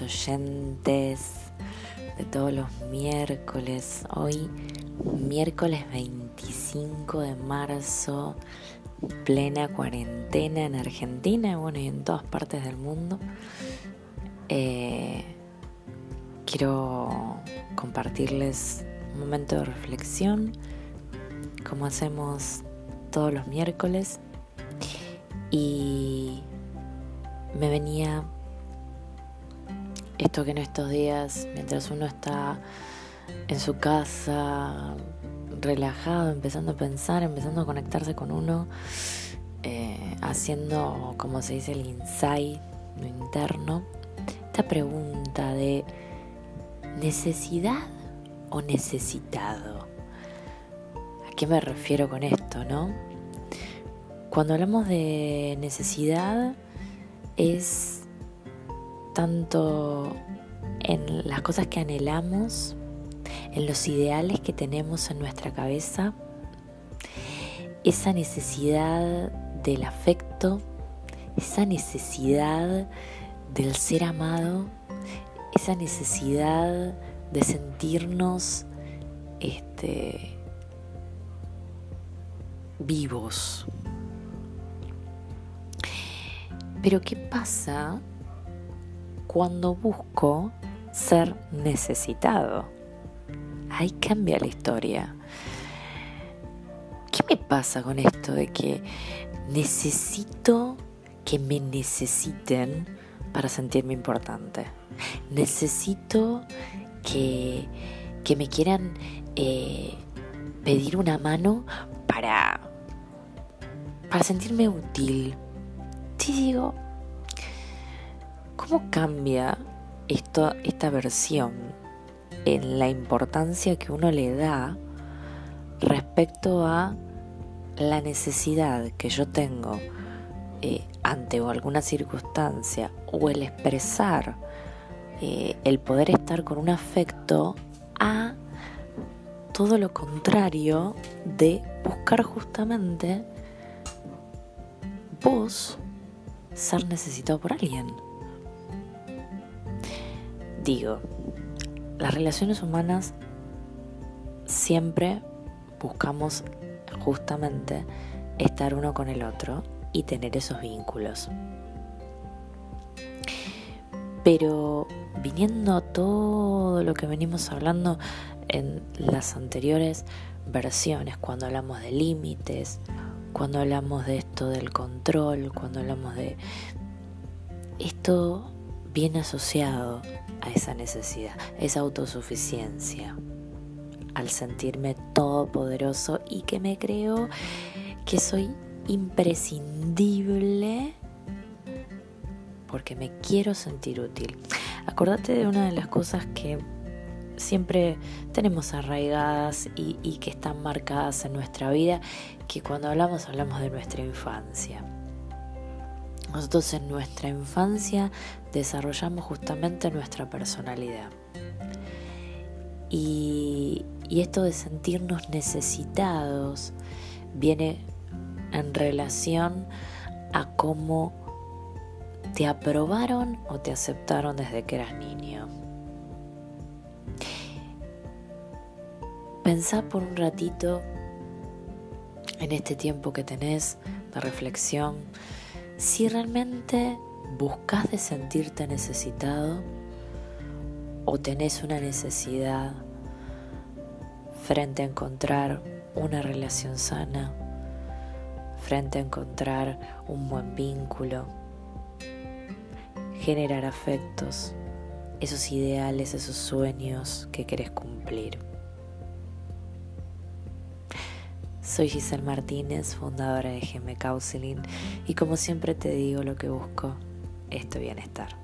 oyentes de todos los miércoles. Hoy, miércoles 25 de marzo, plena cuarentena en Argentina bueno, y en todas partes del mundo. Eh, quiero compartirles un momento de reflexión, como hacemos todos los miércoles. Y me venía que en estos días, mientras uno está en su casa, relajado, empezando a pensar, empezando a conectarse con uno, eh, haciendo, como se dice, el insight, lo interno, esta pregunta de necesidad o necesitado. ¿A qué me refiero con esto, no? Cuando hablamos de necesidad es tanto en las cosas que anhelamos, en los ideales que tenemos en nuestra cabeza, esa necesidad del afecto, esa necesidad del ser amado, esa necesidad de sentirnos este, vivos. Pero ¿qué pasa cuando busco ser necesitado. Ahí cambia la historia. ¿Qué me pasa con esto de que necesito que me necesiten para sentirme importante? Necesito que, que me quieran eh, pedir una mano para, para sentirme útil. Sí, digo, ¿Cómo cambia esto, esta versión en la importancia que uno le da respecto a la necesidad que yo tengo eh, ante alguna circunstancia o el expresar eh, el poder estar con un afecto a todo lo contrario de buscar justamente vos ser necesitado por alguien. Digo, las relaciones humanas siempre buscamos justamente estar uno con el otro y tener esos vínculos. Pero viniendo a todo lo que venimos hablando en las anteriores versiones, cuando hablamos de límites, cuando hablamos de esto del control, cuando hablamos de esto viene asociado a esa necesidad, esa autosuficiencia, al sentirme todopoderoso y que me creo que soy imprescindible porque me quiero sentir útil. Acordate de una de las cosas que siempre tenemos arraigadas y, y, que están marcadas en nuestra vida, que cuando hablamos hablamos de nuestra infancia. Nosotros en nuestra infancia desarrollamos justamente nuestra personalidad. Y, esto de sentirnos necesitados viene en relación a cómo te aprobaron o te aceptaron desde que eras niño. Pensá por un ratito en este tiempo que tenés de reflexión si realmente buscas de sentirte necesitado o tenés una necesidad frente a encontrar una relación sana, frente a encontrar un buen vínculo, generar afectos, esos ideales, esos sueños que querés cumplir. Soy Giselle Martínez, fundadora de GM Counseling, y como siempre te digo, lo que busco es tu bienestar.